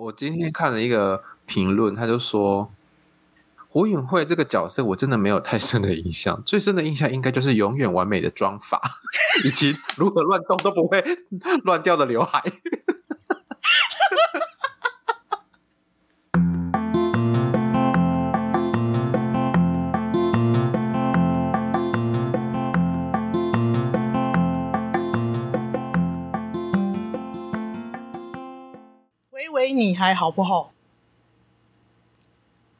我今天看了一个评论，他就说胡允慧这个角色我真的没有太深的印象，最深的印象应该就是永远完美的妆发，以及如何乱动都不会乱掉的刘海。你还好不好？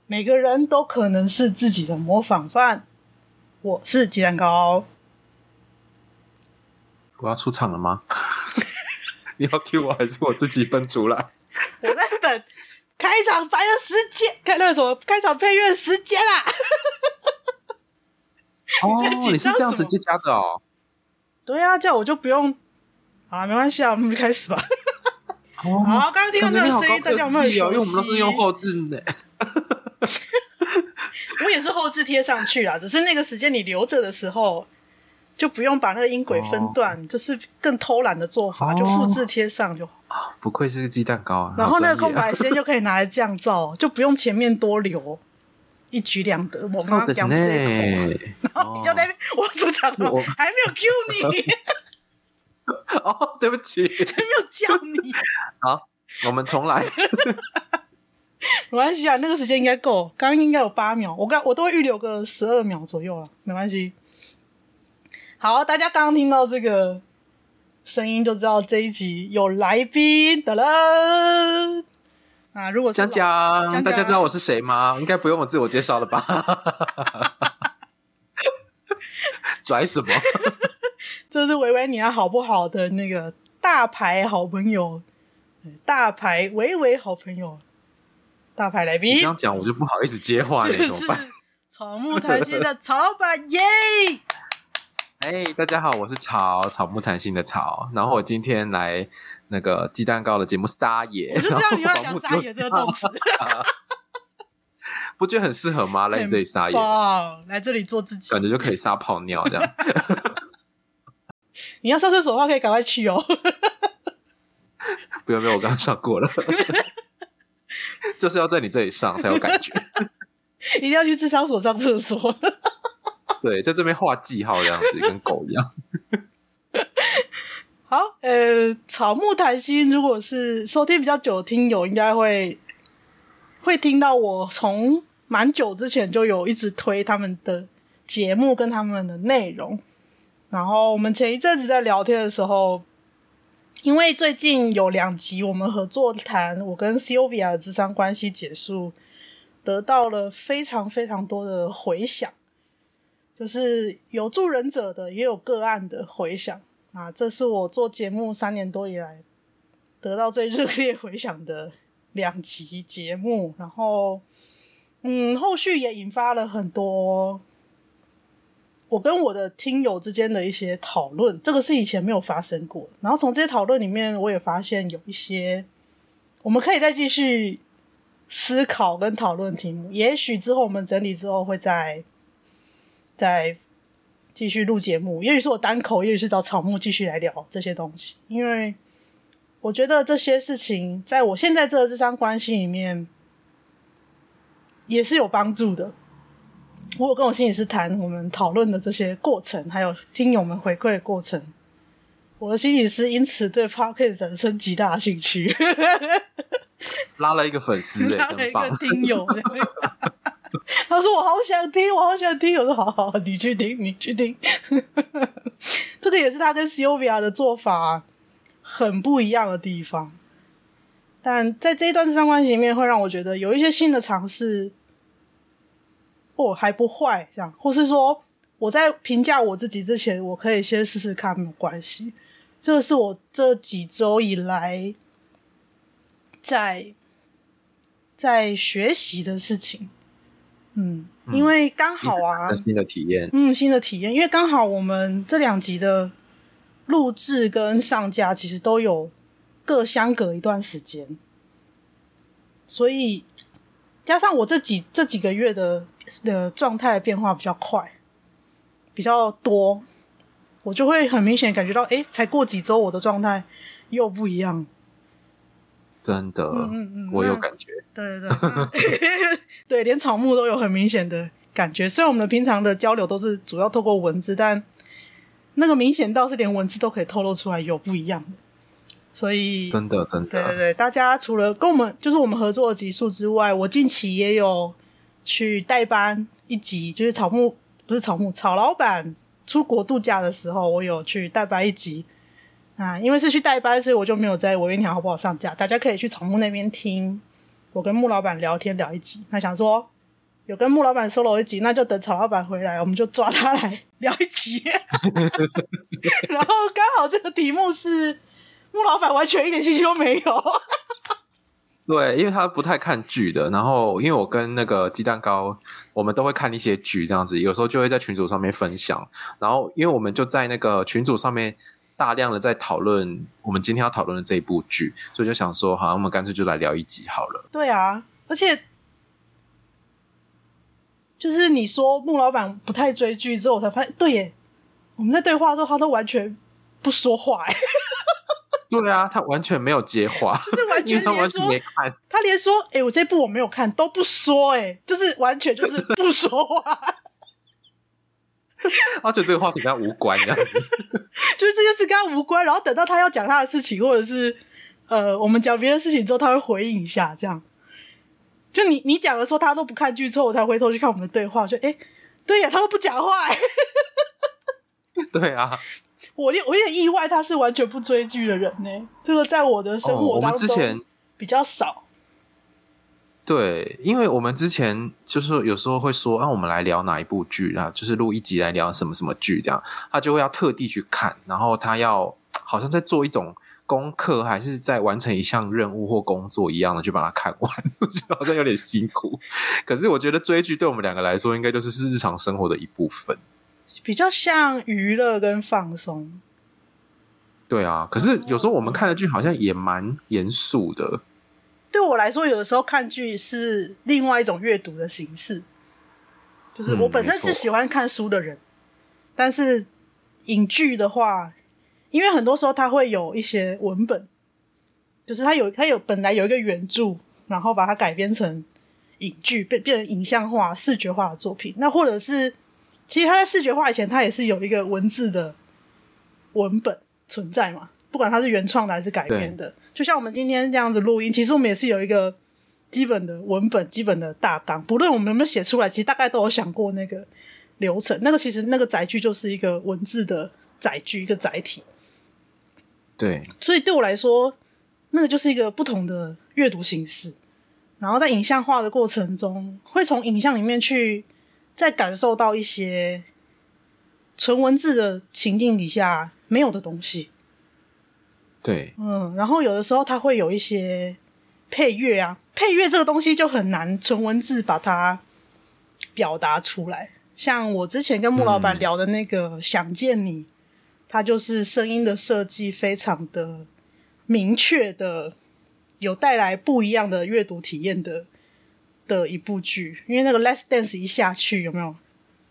每个人都可能是自己的模仿犯。我是鸡蛋糕。我要出场了吗？你要 cue 我还是我自己分出来？我在等开场白的时间，看那个什么开场配乐时间啦。哦，你是这样直接加的哦？对啊，这样我就不用。好，没关系啊，我们就开始吧。好，刚刚听到那个声音，大家有没有？因为我们都是用后置的。我也是后置贴上去啦，只是那个时间你留着的时候，就不用把那个音轨分段，哦、就是更偷懒的做法，哦、就复制贴上就好。不愧是鸡蛋糕啊！然后那个空白时间就可以拿来降噪，就不用前面多留，一举两得。我刚刚讲这然后你就那边、哦、我出场了，我还没有 cue 你。哦，对不起，还 没有叫你。好，我们重来。没关系啊，那个时间应该够。刚刚应该有八秒，我刚我都会预留个十二秒左右了，没关系。好，大家刚刚听到这个声音就知道这一集有来宾的了。啊，如果是讲讲，大家知道我是谁吗？应该不用我自我介绍了吧？拽什么？这是维维你要好不好的那个大牌好朋友，大牌维维好朋友，大牌来宾。你这样讲我就不好意思接话了，怎么办？草木谈心的草板耶！哎，大家好，我是草草木谈心的草，然后我今天来那个鸡蛋糕的节目撒野，我就知道你要讲撒野这个动词。不觉得很适合吗？来你这里撒野，来这里做自己，感觉就可以撒泡尿这样。你要上厕所的话，可以赶快去哦。不用不用，我刚刚上过了。就是要在你这里上才有感觉。一定要去智商所上厕所。对，在这边画记号这样子，跟狗一样。好，呃，草木谈心，如果是收听比较久的听友，应该会。会听到我从蛮久之前就有一直推他们的节目跟他们的内容，然后我们前一阵子在聊天的时候，因为最近有两集我们合作谈我跟 Sylvia 的智商关系结束，得到了非常非常多的回响，就是有助人者的也有个案的回响啊，这是我做节目三年多以来得到最热烈回响的。两集节目，然后，嗯，后续也引发了很多我跟我的听友之间的一些讨论，这个是以前没有发生过。然后从这些讨论里面，我也发现有一些我们可以再继续思考跟讨论题目。也许之后我们整理之后，会再再继续录节目。也许是我单口，也许是找草木继续来聊这些东西，因为。我觉得这些事情在我现在这个咨商关系里面也是有帮助的。我有跟我心理师谈我们讨论的这些过程，还有听友们回馈的过程。我的心理师因此对 Podcast 产生极大兴趣，拉了一个粉丝，拉了一个听友。他说：“我好想听，我好想听。”我说：“好好，你去听，你去听。”这个也是他跟 Sylvia 的做法。很不一样的地方，但在这一段智商关系里面，会让我觉得有一些新的尝试，哦，还不坏，这样，或是说我在评价我自己之前，我可以先试试看，没有关系。这个是我这几周以来在在学习的事情，嗯，因为刚好啊，新的体验，嗯，新的体验，因为刚好我们这两集的。录制跟上架其实都有各相隔一段时间，所以加上我这几这几个月的的状态的变化比较快，比较多，我就会很明显感觉到，哎，才过几周我的状态又不一样。真的，嗯嗯嗯，我有感觉。对对对，对，连草木都有很明显的感觉。虽然我们平常的交流都是主要透过文字，但那个明显到是连文字都可以透露出来有不一样的。所以真的真的，对对对，大家除了跟我们就是我们合作的集数之外，我近期也有去代班一集，就是草木不是草木草老板出国度假的时候，我有去代班一集啊。因为是去代班，所以我就没有在我愿条好不好上架，大家可以去草木那边听我跟木老板聊天聊一集。那想说有跟木老板 solo 一集，那就等草老板回来，我们就抓他来 聊一集。然后刚好这个题目是。木老板完全一点兴趣都没有。对，因为他不太看剧的。然后，因为我跟那个鸡蛋糕，我们都会看一些剧，这样子，有时候就会在群组上面分享。然后，因为我们就在那个群组上面大量的在讨论我们今天要讨论的这一部剧，所以就想说，好，我们干脆就来聊一集好了。对啊，而且就是你说木老板不太追剧之后，我才发现，对耶，我们在对话的时候，他都完全不说话，哎。对啊，他完全没有接话，就是完 全连说没看，他连说“哎、欸，我这部我没有看”都不说，哎，就是完全就是不说话，而且这个话题跟他无关，这样子，就是这件事跟他无关。然后等到他要讲他的事情，或者是呃，我们讲别的事情之后，他会回应一下，这样。就你你讲的时候，他都不看剧，之后我才回头去看我们的对话，就哎、欸，对呀，他都不讲话，哎，对啊。我有我有点意外，他是完全不追剧的人呢。这个在我的生活当中比较少。哦、对，因为我们之前就是有时候会说，啊，我们来聊哪一部剧啊？就是录一集来聊什么什么剧，这样他就会要特地去看，然后他要好像在做一种功课，还是在完成一项任务或工作一样的，就把它看完，就好像有点辛苦。可是我觉得追剧对我们两个来说，应该就是是日常生活的一部分。比较像娱乐跟放松，对啊。可是有时候我们看的剧好像也蛮严肃的。对我来说，有的时候看剧是另外一种阅读的形式。就是我本身是喜欢看书的人，嗯、但是影剧的话，因为很多时候它会有一些文本，就是它有它有本来有一个原著，然后把它改编成影剧，变变成影像化、视觉化的作品。那或者是。其实他在视觉化以前，他也是有一个文字的文本存在嘛，不管它是原创的还是改编的。就像我们今天这样子录音，其实我们也是有一个基本的文本、基本的大纲。不论我们有没有写出来，其实大概都有想过那个流程。那个其实那个载具就是一个文字的载具，一个载体。对，所以对我来说，那个就是一个不同的阅读形式。然后在影像化的过程中，会从影像里面去。在感受到一些纯文字的情境底下没有的东西，对，嗯，然后有的时候它会有一些配乐啊，配乐这个东西就很难纯文字把它表达出来。像我之前跟穆老板聊的那个《想见你》，嗯，它就是声音的设计非常的明确的，有带来不一样的阅读体验的。的一部剧，因为那个《Let's Dance》一下去有没有？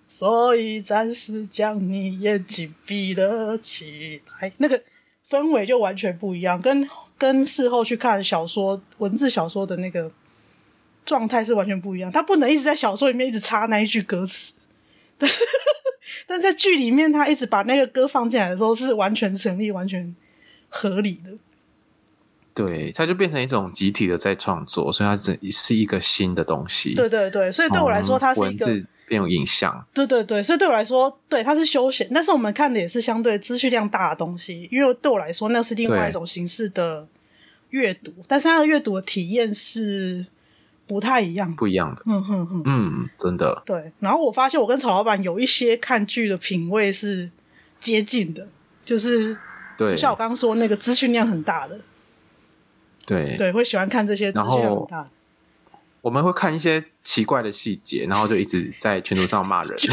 所以暂时将你眼睛闭了起来，那个氛围就完全不一样，跟跟事后去看小说文字小说的那个状态是完全不一样。他不能一直在小说里面一直插那一句歌词，但 但在剧里面，他一直把那个歌放进来的时候，是完全成立、完全合理的。对，它就变成一种集体的在创作，所以它是是一个新的东西。对对对，所以对我来说，它是一个变有影像。对对对，所以对我来说，对它是休闲，但是我们看的也是相对资讯量大的东西。因为对我来说，那是另外一种形式的阅读，但是它的阅读的体验是不太一样，不一样的。嗯哼哼，嗯，真的。对，然后我发现我跟曹老板有一些看剧的品味是接近的，就是对，就像我刚刚说那个资讯量很大的。对对，会喜欢看这些，然后我们会看一些奇怪的细节，然后就一直在群组上骂人，就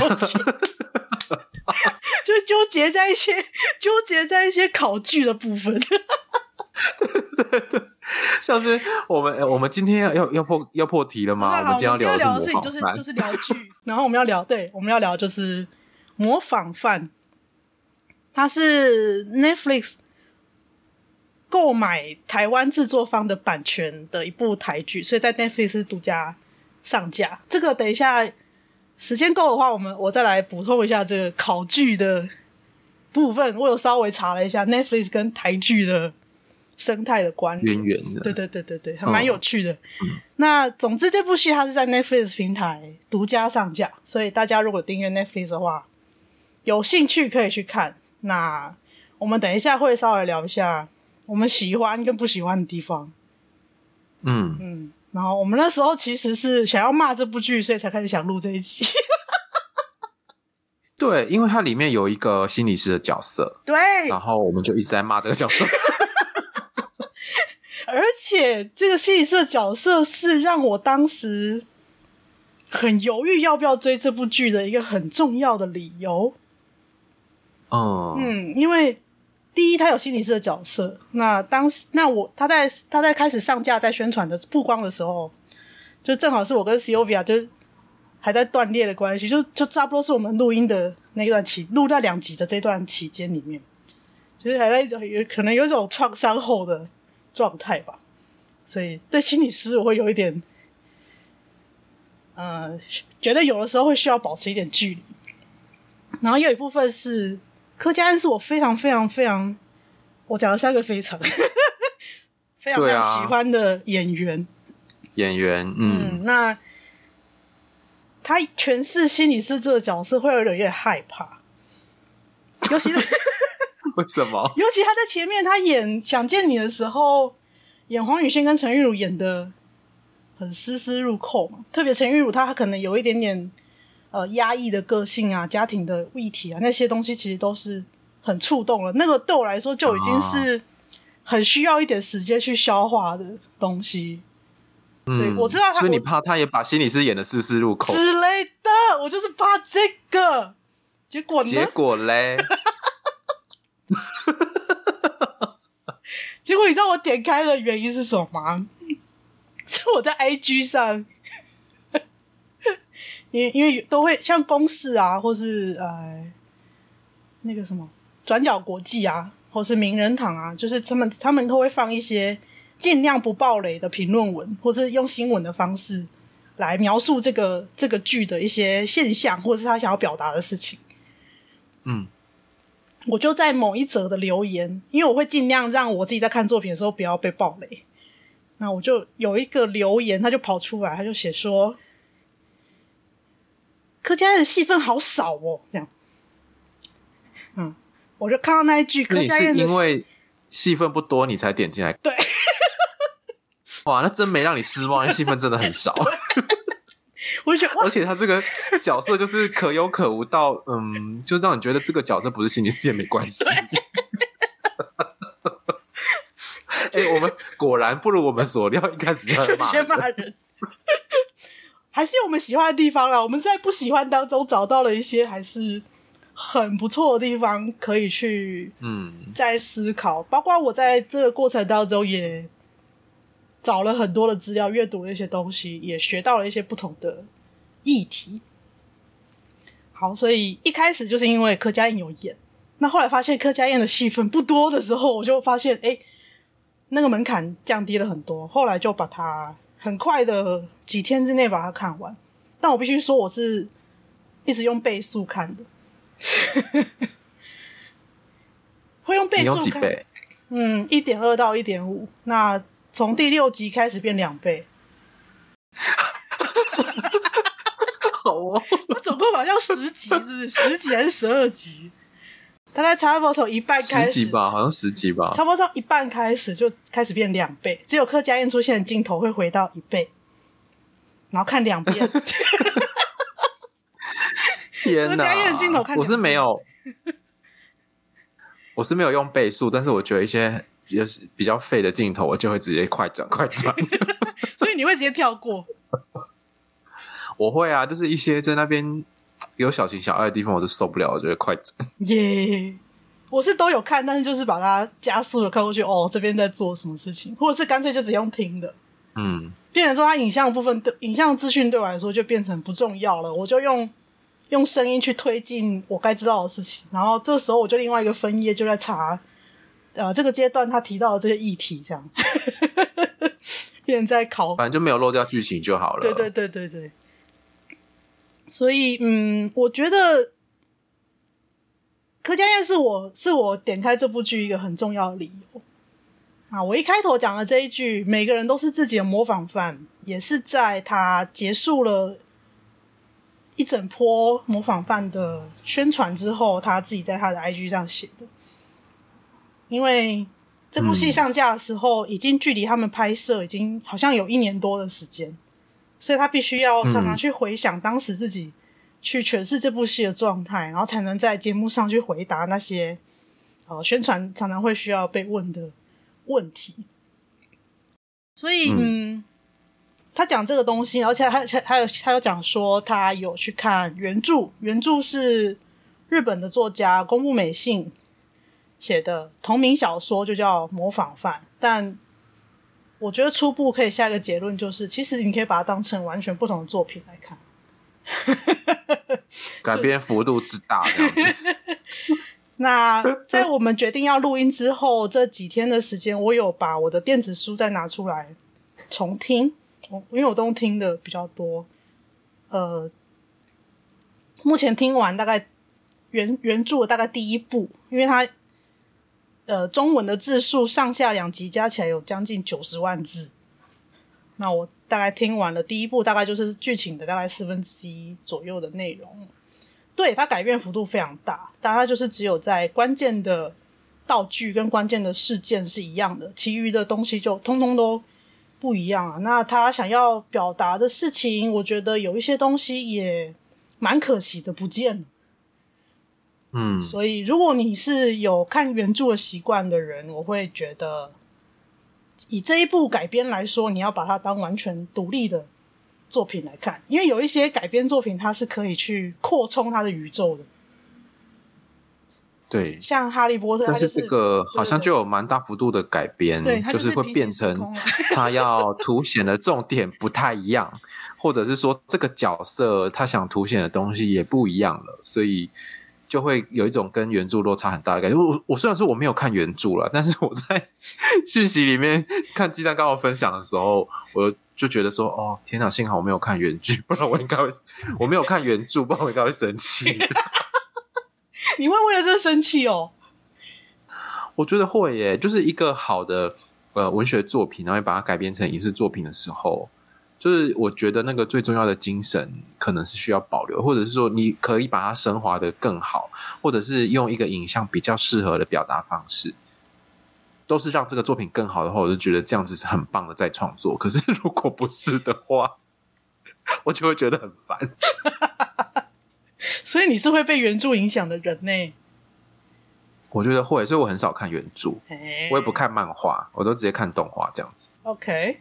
纠结在一些纠结在一些考据的部分。对对对，像是我们我们今天要要要破要破题了吗？我们今天要聊的事情就是就是聊剧，然后我们要聊对，我们要聊就是模仿犯，它是 Netflix。购买台湾制作方的版权的一部台剧，所以在 Netflix 独家上架。这个等一下时间够的话，我们我再来补充一下这个考据的部分。我有稍微查了一下 Netflix 跟台剧的生态的关联，渊源的，对对对对对，还蛮有趣的。那总之，这部戏它是在 Netflix 平台独家上架，所以大家如果订阅 Netflix 的话，有兴趣可以去看。那我们等一下会稍微聊一下我们喜欢跟不喜欢的地方。嗯嗯，然后我们那时候其实是想要骂这部剧，所以才开始想录这一集。对，因为它里面有一个心理师的角色，对，然后我们就一直在骂这个角色。而且这个心理师的角色是让我当时很犹豫要不要追这部剧的一个很重要的理由。哦，嗯，因为第一，他有心理师的角色。那当时，那我他在他在开始上架、在宣传的曝光的时候，就正好是我跟 Sylvia 就还在断裂的关系，就就差不多是我们录音的那段期录那两集的这段期间里面，就是还在一种有可能有一种创伤后的。状态吧，所以对心理师我会有一点，呃，觉得有的时候会需要保持一点距离。然后又有一部分是柯佳恩，是我非常非常非常，我讲了三个非常，非常非常喜欢的演员。演员，嗯，嗯，那他诠释心理师这个角色会有点有点害怕，尤其是。为什么？尤其他在前面，他演《想见你》的时候，演黄雨萱跟陈玉茹演的很丝丝入扣嘛。特别陈玉茹，她可能有一点点呃压抑的个性啊，家庭的议题啊，那些东西其实都是很触动了。那个对我来说就已经是很需要一点时间去消化的东西。嗯、所以我知道他，所以你怕他也把心理师演的丝丝入扣之类的，我就是怕这个。结果呢？结果嘞？结果你知道我点开的原因是什么吗？是我在 IG 上，因为因为都会像公式啊，或是呃那个什么转角国际啊，或是名人堂啊，就是他们他们都会放一些尽量不暴雷的评论文，或是用新闻的方式来描述这个这个剧的一些现象，或者是他想要表达的事情。嗯。我就在某一则的留言，因为我会尽量让我自己在看作品的时候不要被暴雷。那我就有一个留言，他就跑出来，他就写说：“柯佳嬿的戏份好少哦。”这样，嗯，我就看到那一句，柯佳嬿因为戏份不多，你才点进来。对，哇，那真没让你失望，戏份真的很少。我觉得，而且他这个角色就是可有可无到，嗯，就让你觉得这个角色不是心理世界没关系。哎、欸，我们果然不如我们所料，一开始就先骂人，还是有我们喜欢的地方啦。我们在不喜欢当中找到了一些还是很不错的地方，可以去嗯再思考。包括我在这个过程当中也。找了很多的资料，阅读了一些东西，也学到了一些不同的议题。好，所以一开始就是因为柯佳嬿有演，那后来发现柯佳嬿的戏份不多的时候，我就发现，哎，那个门槛降低了很多。后来就把它很快的几天之内把它看完。但我必须说，我是一直用倍速看的，会用倍速看，嗯，一点二到一点五，那。从第六集开始变两倍，好哦！我总共好像十集，是不是十集还是十二集？大概差不多从一半开始，十集吧，好像十集吧。差不多从一半开始就开始变两倍，只有柯佳嬿出现的镜头会回到一倍，然后看两遍。天哪！柯佳嬿的镜头看，我是没有，我是没有用倍速，但是我觉得一些。也是比较废的镜头，我就会直接快转快转，所以你会直接跳过？我会啊，就是一些在那边有小情小爱的地方，我就受不了，我觉得快转。耶我是都有看，但是就是把它加速的看过去。哦，这边在做什么事情，或者是干脆就只用听的。嗯，变成说它影像部分的影像资讯对我来说就变成不重要了，我就用用声音去推进我该知道的事情。然后这时候我就另外一个分页就在查。呃这个阶段他提到的这些议题，这样，变成在考，反正就没有漏掉剧情就好了。对对对对对。所以，嗯，我觉得柯佳燕是我是我点开这部剧一个很重要的理由。啊，我一开头讲的这一句“每个人都是自己的模仿犯”，也是在他结束了一整波模仿犯的宣传之后，他自己在他的 IG 上写的。因为这部戏上架的时候，已经距离他们拍摄已经好像有一年多的时间，所以他必须要常常去回想当时自己去诠释这部戏的状态，然后才能在节目上去回答那些呃宣传常常会需要被问的。问题，所以嗯，他讲这个东西，而且他他他有他有讲说他有去看原著，原著是日本的作家宫部美信写的同名小说，就叫《模仿犯》。但我觉得初步可以下一个结论，就是其实你可以把它当成完全不同的作品来看，改编幅度之大。那在我们决定要录音之后，这几天的时间，我有把我的电子书再拿出来重听，因为我都听的比较多。呃，目前听完大概原原著的大概第一部，因为它呃中文的字数上下两集加起来有将近九十万字。那我大概听完了第一部，大概就是剧情的大概四分之一左右的内容。对，它改变幅度非常大，大概就是只有在关键的道具跟关键的事件是一样的，其余的东西就通通都不一样啊。那他想要表达的事情，我觉得有一些东西也蛮可惜的，不见了。嗯，所以如果你是有看原著的习惯的人，我会觉得以这一部改编来说，你要把它当完全独立的。作品来看，因为有一些改编作品，它是可以去扩充它的宇宙的。对，像《哈利波特》，但是这个好像就有蛮大幅度的改编，对，就是会变成他 要凸显的重点不太一样，或者是说这个角色他想凸显的东西也不一样了，所以就会有一种跟原著落差很大的感觉。我我虽然说我没有看原著了，但是我在 讯息里面看鸡蛋糕分享的时候，我。就觉得说，哦，天哪！幸好我没有看原剧，不然我应该会，我没有看原著，不然我应该会生气。你会为了这个生气哦？我觉得会耶，就是一个好的呃文学作品，然后把它改编成影视作品的时候，就是我觉得那个最重要的精神可能是需要保留，或者是说你可以把它升华的更好，或者是用一个影像比较适合的表达方式。都是让这个作品更好的话，我就觉得这样子是很棒的在创作。可是 如果不是的话，我就会觉得很烦。所以你是会被原著影响的人呢？我觉得会，所以我很少看原著，我也不看漫画，我都直接看动画这样子。OK，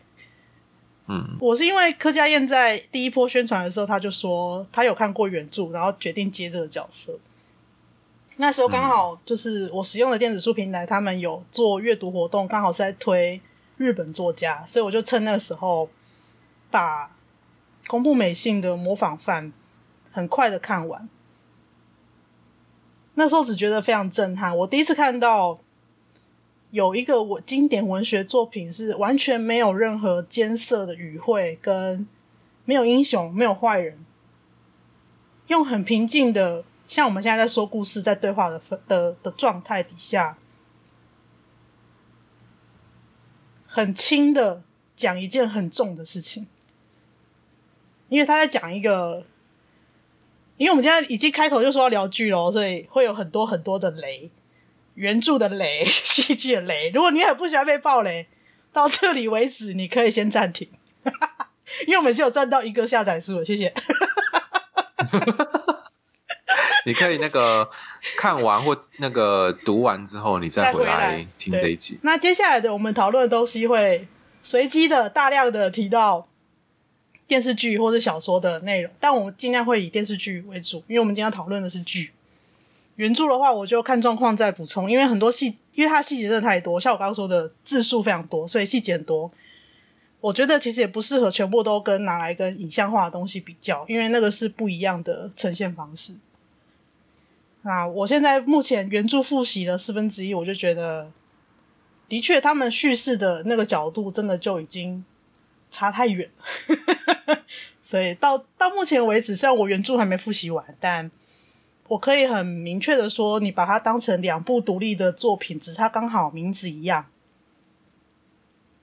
我是因为柯佳嬿在第一波宣传的时候，他就说他有看过原著，然后决定接这个角色。那时候刚好就是我使用的电子书平台，他们有做阅读活动，刚好是在推日本作家，所以我就趁那个时候把宫部美信的《模仿犯》很快的看完。那时候只觉得非常震撼，我第一次看到有一个我经典文学作品是完全没有任何艰涩的语汇，跟没有英雄、没有坏人，用很平静的。像我们现在在说故事，在对话的的的状态底下，很轻的讲一件很重的事情，因为他在讲一个，因为我们现在已经开头就说要聊剧了，所以会有很多很多的雷，原著的雷，戏剧的雷。如果你很不喜欢被爆雷，到这里为止，你可以先暂停，因为我们就有赚到一个下载数了，谢谢。你可以那个看完或那个读完之后，你再回来听这一集。那接下来的我们讨论的东西会随机的大量的提到电视剧或者小说的内容，但我们尽量会以电视剧为主，因为我们今天要讨论的是剧。原著的话，我就看状况再补充，因为很多细，因为它细节真的太多，像我刚刚说的字数非常多，所以细节很多。我觉得其实也不适合全部都跟拿来跟影像化的东西比较，因为那个是不一样的呈现方式。那我现在目前原著复习了四分之一，我就觉得的确，他们叙事的那个角度真的就已经差太远了。所以到到目前为止，虽然我原著还没复习完，但我可以很明确的说，你把它当成两部独立的作品，只是它刚好名字一样，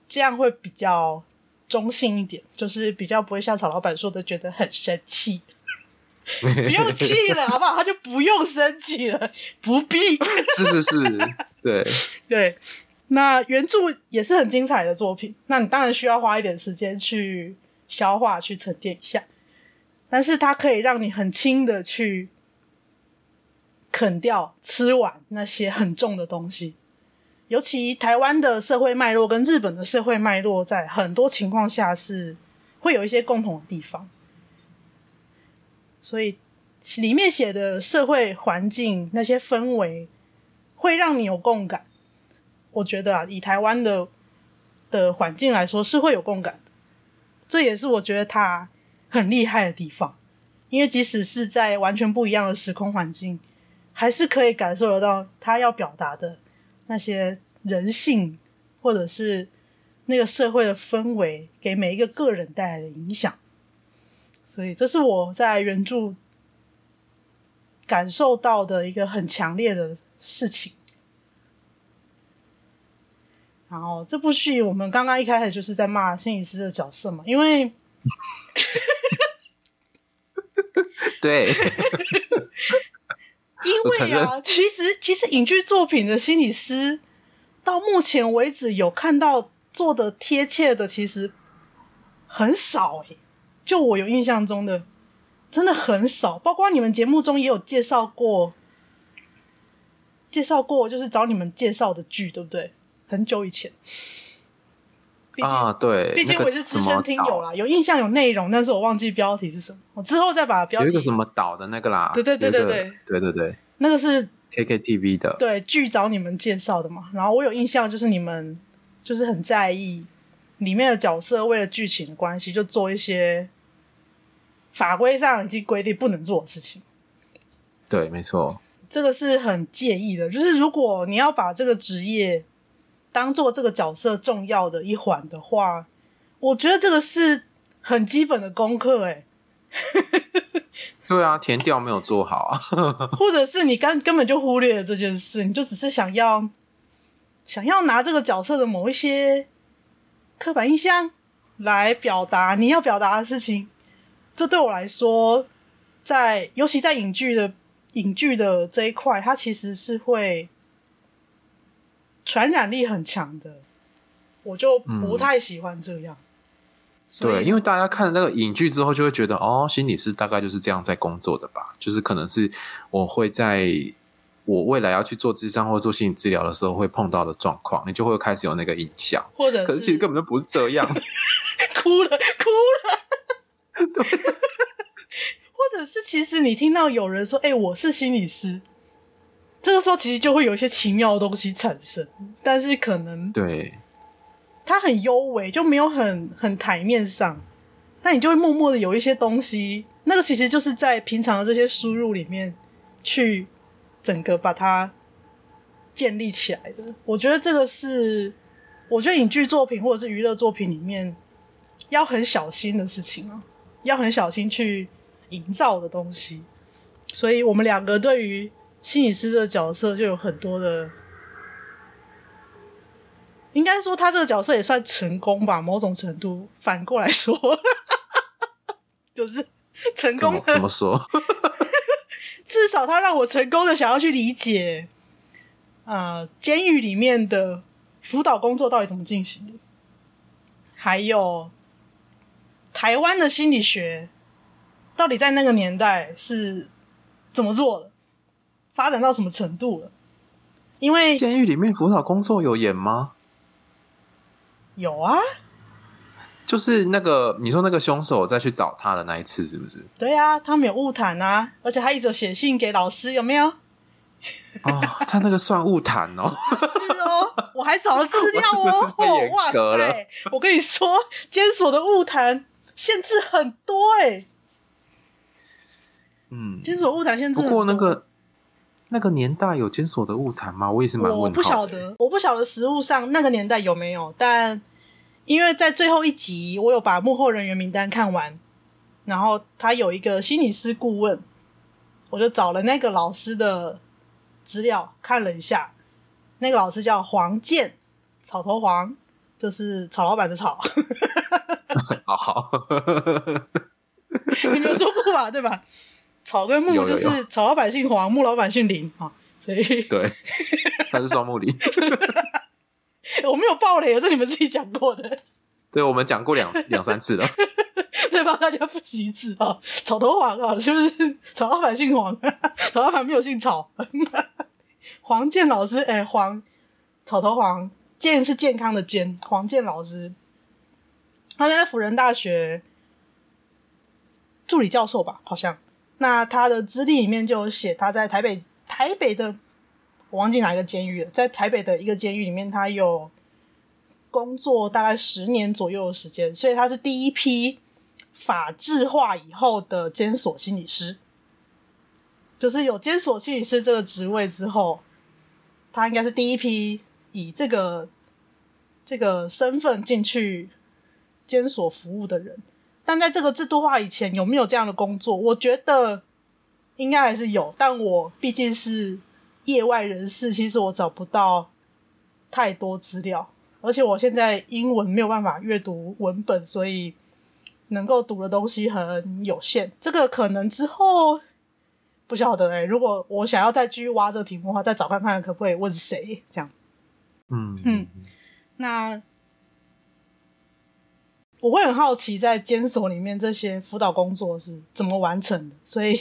这样会比较中性一点，就是比较不会像曹老板说的觉得很生气。不用气了，好不好？他就不用生气了，不必。是是是，对对。那原著也是很精彩的作品，那你当然需要花一点时间去消化、去沉淀一下。但是它可以让你很轻的去啃掉、吃完那些很重的东西。尤其台湾的社会脉络跟日本的社会脉络，在很多情况下是会有一些共同的地方。所以里面写的社会环境那些氛围，会让你有共感。我觉得啊，以台湾的的环境来说，是会有共感的。这也是我觉得他很厉害的地方，因为即使是在完全不一样的时空环境，还是可以感受得到他要表达的那些人性，或者是那个社会的氛围，给每一个个人带来的影响。所以，这是我在原著感受到的一个很强烈的事情。然后，这部戏我们刚刚一开始就是在骂心理师的角色嘛，因为，对，因为啊，其实其实影剧作品的心理师到目前为止有看到做的贴切的，其实很少诶。就我有印象中的，真的很少。包括你们节目中也有介绍过，介绍过就是找你们介绍的剧，对不对？很久以前。啊，对。毕竟我也是资深听友啦，有印象有内容，但是我忘记标题是什么。我之后再把标题。有一个什么岛的那个啦。对对对对对对对对。那个是 KKTV 的。对，剧找你们介绍的嘛。然后我有印象，就是你们就是很在意里面的角色，为了剧情的关系，就做一些。法规上已经规定不能做的事情，对，没错，这个是很介意的。就是如果你要把这个职业当做这个角色重要的一环的话，我觉得这个是很基本的功课。哎，对啊，填调没有做好啊，或者是你根根本就忽略了这件事，你就只是想要想要拿这个角色的某一些刻板印象来表达你要表达的事情。这对我来说，在尤其在影剧的影剧的这一块，它其实是会传染力很强的，我就不太喜欢这样。嗯、对，因为大家看了那个影剧之后，就会觉得哦，心理师大概就是这样在工作的吧？就是可能是我会在我未来要去做智商或做心理治疗的时候会碰到的状况，你就会开始有那个印象，或者是可是其实根本就不是这样，哭了，哭了。对，或者是其实你听到有人说：“哎、欸，我是心理师。”这个时候其实就会有一些奇妙的东西产生，但是可能对它很幽微，就没有很很台面上，但你就会默默的有一些东西，那个其实就是在平常的这些输入里面去整个把它建立起来的。我觉得这个是，我觉得影剧作品或者是娱乐作品里面要很小心的事情啊。要很小心去营造的东西，所以我们两个对于心理师这个角色就有很多的，应该说他这个角色也算成功吧，某种程度反过来说，就是成功的。怎么说？至少他让我成功的想要去理解，呃，监狱里面的辅导工作到底怎么进行的，还有。台湾的心理学到底在那个年代是怎么做的？发展到什么程度了？因为监狱里面辅导工作有演吗？有啊，就是那个你说那个凶手再去找他的那一次，是不是？对啊，他们有误谈啊，而且他一直写信给老师，有没有？哦，他那个算误谈哦，是哦，我还找了资料哦，哦，哇塞！我跟你说，监所的误谈。限制很多哎、欸，嗯，监所误谈限制。不过那个那个年代有监所的物谈吗？我也是蛮问。我不晓得，我不晓得实物上那个年代有没有，但因为在最后一集，我有把幕后人员名单看完，然后他有一个心理师顾问，我就找了那个老师的资料看了一下，那个老师叫黄健，草头黄，就是草老板的草。好好，你没有说过吧？对吧？草跟木就是草老板姓黄，木老板姓林啊，所以对，他是双木林。我没有爆雷，这你们自己讲过的。对，我们讲过两两三次了，对吧？大家复习一次啊。草头黄啊，是不是草老板姓黄？草老板没有姓草。黄健老师，哎、欸，黄草头黄健是健康的健，黄健老师，他在辅仁大学助理教授吧，好像。那他的资历里面就有写，他在台北台北的，我忘记哪一个监狱了，在台北的一个监狱里面，他有工作大概十年左右的时间，所以他是第一批法制化以后的监所心理师，就是有监所心理师这个职位之后，他应该是第一批以这个这个身份进去监所服务的人。但在这个制度化以前，有没有这样的工作？我觉得应该还是有，但我毕竟是业外人士，其实我找不到太多资料，而且我现在英文没有办法阅读文本，所以能够读的东西很有限。这个可能之后不晓得哎、欸，如果我想要再继续挖这个题目的话，再找看看可不可以问谁这样。嗯嗯，那。我会很好奇，在监所里面这些辅导工作是怎么完成的。所以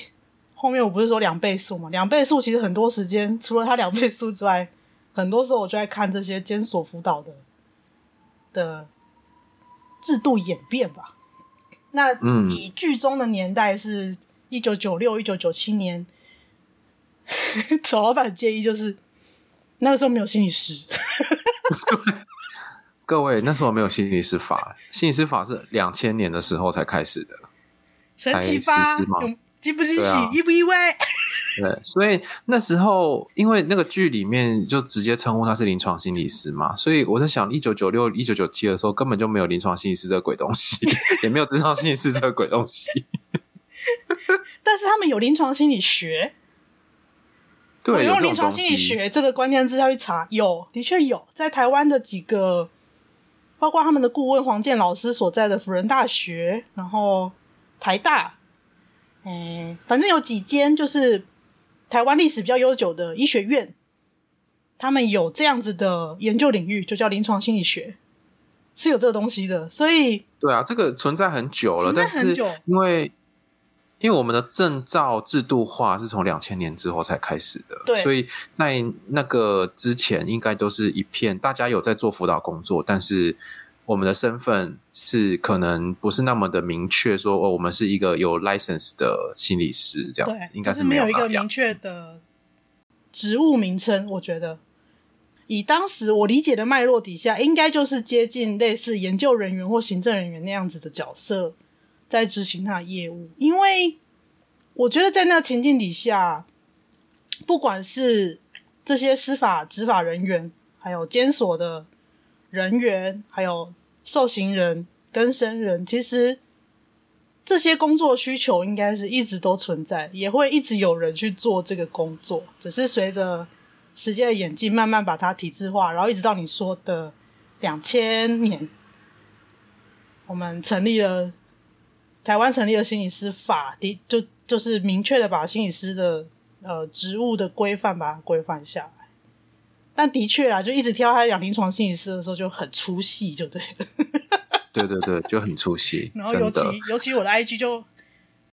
后面我不是说两倍速嘛？两倍速其实很多时间，除了他两倍速之外，很多时候我就在看这些监所辅导的的制度演变吧。那以剧中的年代是一九九六、一九九七年，曹老板建议就是那个时候没有心理师。各位，那时候没有心理师法，心理师法是两千年的时候才开始的，神奇吧？惊不惊喜？啊、意不意外？对，所以那时候因为那个剧里面就直接称呼他是临床心理师嘛，所以我在想，一九九六、一九九七的时候根本就没有临床心理师这个鬼东西，也没有职场心理师这个鬼东西。但是他们有临床心理学，对，有临床心理学这个关键字要去查，有，的确有，在台湾的几个。包括他们的顾问黄健老师所在的辅仁大学，然后台大，嗯，反正有几间就是台湾历史比较悠久的医学院，他们有这样子的研究领域，就叫临床心理学，是有这个东西的。所以，对啊，这个存在很久了，但是因为因为我们的证照制度化是从两千年之后才开始的，所以在那个之前，应该都是一片大家有在做辅导工作，但是我们的身份是可能不是那么的明确，说哦，我们是一个有 license 的心理师这样子，应该是没有，就是没有一个明确的职务名称。我觉得，以当时我理解的脉络底下，应该就是接近类似研究人员或行政人员那样子的角色。在执行他的业务，因为我觉得在那情境底下，不管是这些司法执法人员，还有监所的人员，还有受刑人、更生人，其实这些工作需求应该是一直都存在，也会一直有人去做这个工作，只是随着时间的演进，慢慢把它体制化，然后一直到你说的两千年，我们成立了。台湾成立了心理师法，的就就是明确的把心理师的呃职务的规范把它规范下来。但的确啊，就一直挑他讲临床心理师的时候就很出戏，就对了。对对对，就很出戏。然后尤其尤其我的 IG 就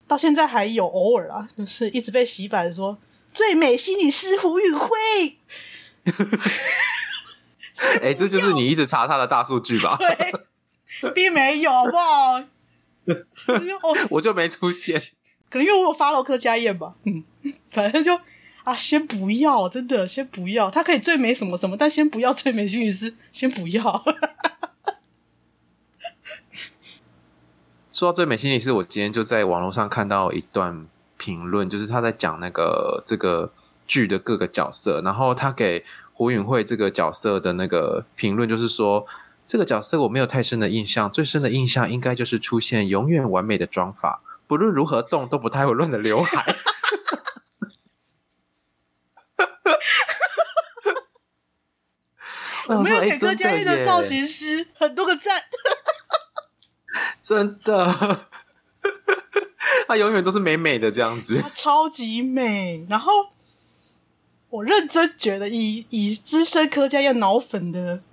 到现在还有偶尔啊，就是一直被洗版说最美心理师胡宇辉。哎、欸，这就是你一直查他的大数据吧？对，并没有，好不好？我就没出现，可能因为我有 follow 柯佳嬿吧。嗯，反正就啊，先不要，真的先不要。他可以最美什么什么，但先不要最美心理师，先不要。说到最美心理师，我今天就在网络上看到一段评论，就是他在讲那个这个剧的各个角色，然后他给胡允慧这个角色的那个评论就是说，这个角色我没有太深的印象，最深的印象应该就是出现永远完美的妆发，不论如何动都不太会乱的刘海。我没有给柯佳嬿的造型师很多个赞，真的，她永远都是美美的这样子，她超级美。然后我认真觉得以，以以资深柯佳嬿脑粉的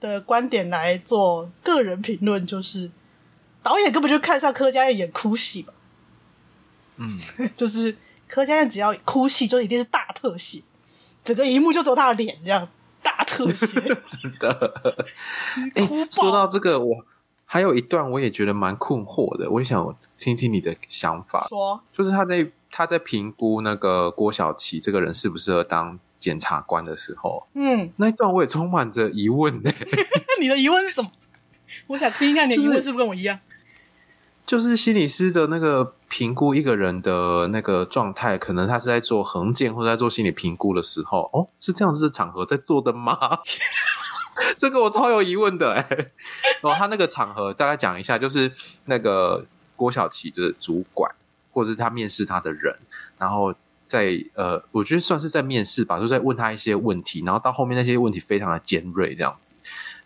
的观点来做个人评论，就是导演根本就看上柯佳燕演哭戏吧。嗯，就是柯佳燕只要哭戏，就一定是大特写。整个荧幕就走他的脸，这样大特写，真的。哎、欸，说到这个，我还有一段我也觉得蛮困惑的，我也想听听你的想法。说，就是他在他在评估那个郭晓琪这个人适不适合当检察官的时候，嗯，那一段我也充满着疑问呢。你的疑问是什么？我想听一下你的疑问是不是跟我一样？就是心理师的那个评估一个人的那个状态，可能他是在做衡鉴或者在做心理评估的时候，哦，是这样子的场合在做的吗？这个我超有疑问的哎。然后他那个场合大概讲一下，就是那个郭晓琪的主管，或者是他面试他的人，然后在呃，我觉得算是在面试吧，就在问他一些问题，然后到后面那些问题非常的尖锐，这样子。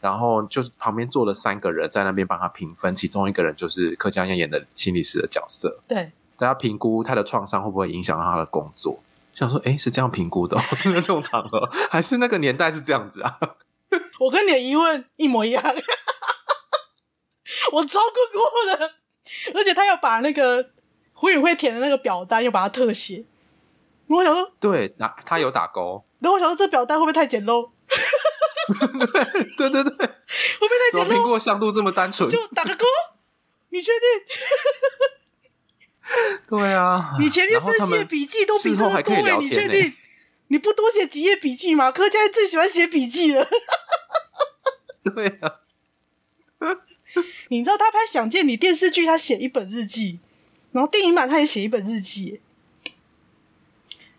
然后就是旁边坐了三个人在那边帮他评分，其中一个人就是柯佳嬿演的心理师的角色。对，大家评估他的创伤会不会影响到他的工作？想说，哎，是这样评估的哦？是在这种场合，还是那个年代是这样子啊？我跟你的疑问一模一样，我超过过的，而且他要把那个胡宇慧填的那个表单又把它特写，我想说，对，那他有打勾。然后我想说，这表单会不会太简陋？对对对，会不会太简陋？苹果向度这么单纯，就打个勾，你确定？对啊，你前面分析的笔记都比这个多诶，你确定？你不多写几页笔记吗？柯佳嬿最喜欢写笔记了。对啊，你知道他拍《想见你》电视剧，他写一本日记，然后电影版他也写一本日记，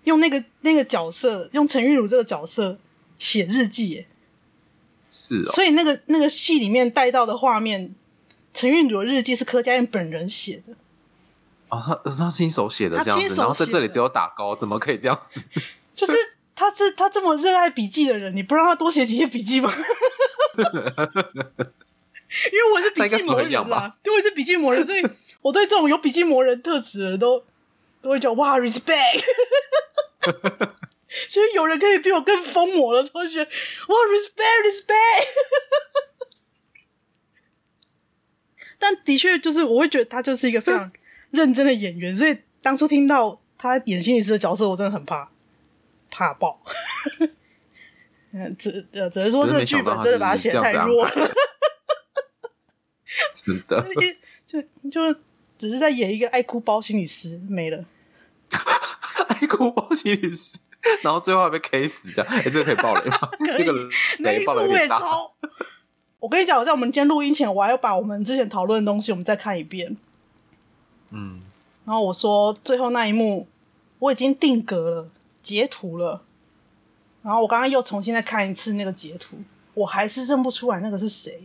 用那个那个角色，用陈韵如这个角色。写日记耶，是哦，所以那个那个戏里面带到的画面，陈韵如的日记是柯佳嬿本人写的。哦，他他亲手写的这样子，然后在这里只有打勾，怎么可以这样子？就是他是他这么热爱笔记的人，你不让他多写几页笔记吗？因为我是笔记魔人啦，因为我是笔记魔人，所以我对这种有笔记魔人特质的人都都会叫哇，respect。所以有人可以比我更疯魔的，同学，哇，respect respect。但的确就是，我会觉得他就是一个非常认真的演员，所以当初听到他演心理师的角色，我真的很怕，怕爆。嗯，只呃只能说这个剧本真的把他写太弱了，真的，就就只是在演一个爱哭包心理师，没了，爱哭包心理师。然后最后还被 K 死，这样，哎，这个可以爆雷吗？以这个雷爆雷也超。我跟你讲，我在我们今天录音前，我还要把我们之前讨论的东西，我们再看一遍。嗯。然后我说，最后那一幕我已经定格了，截图了。然后我刚刚又重新再看一次那个截图，我还是认不出来那个是谁。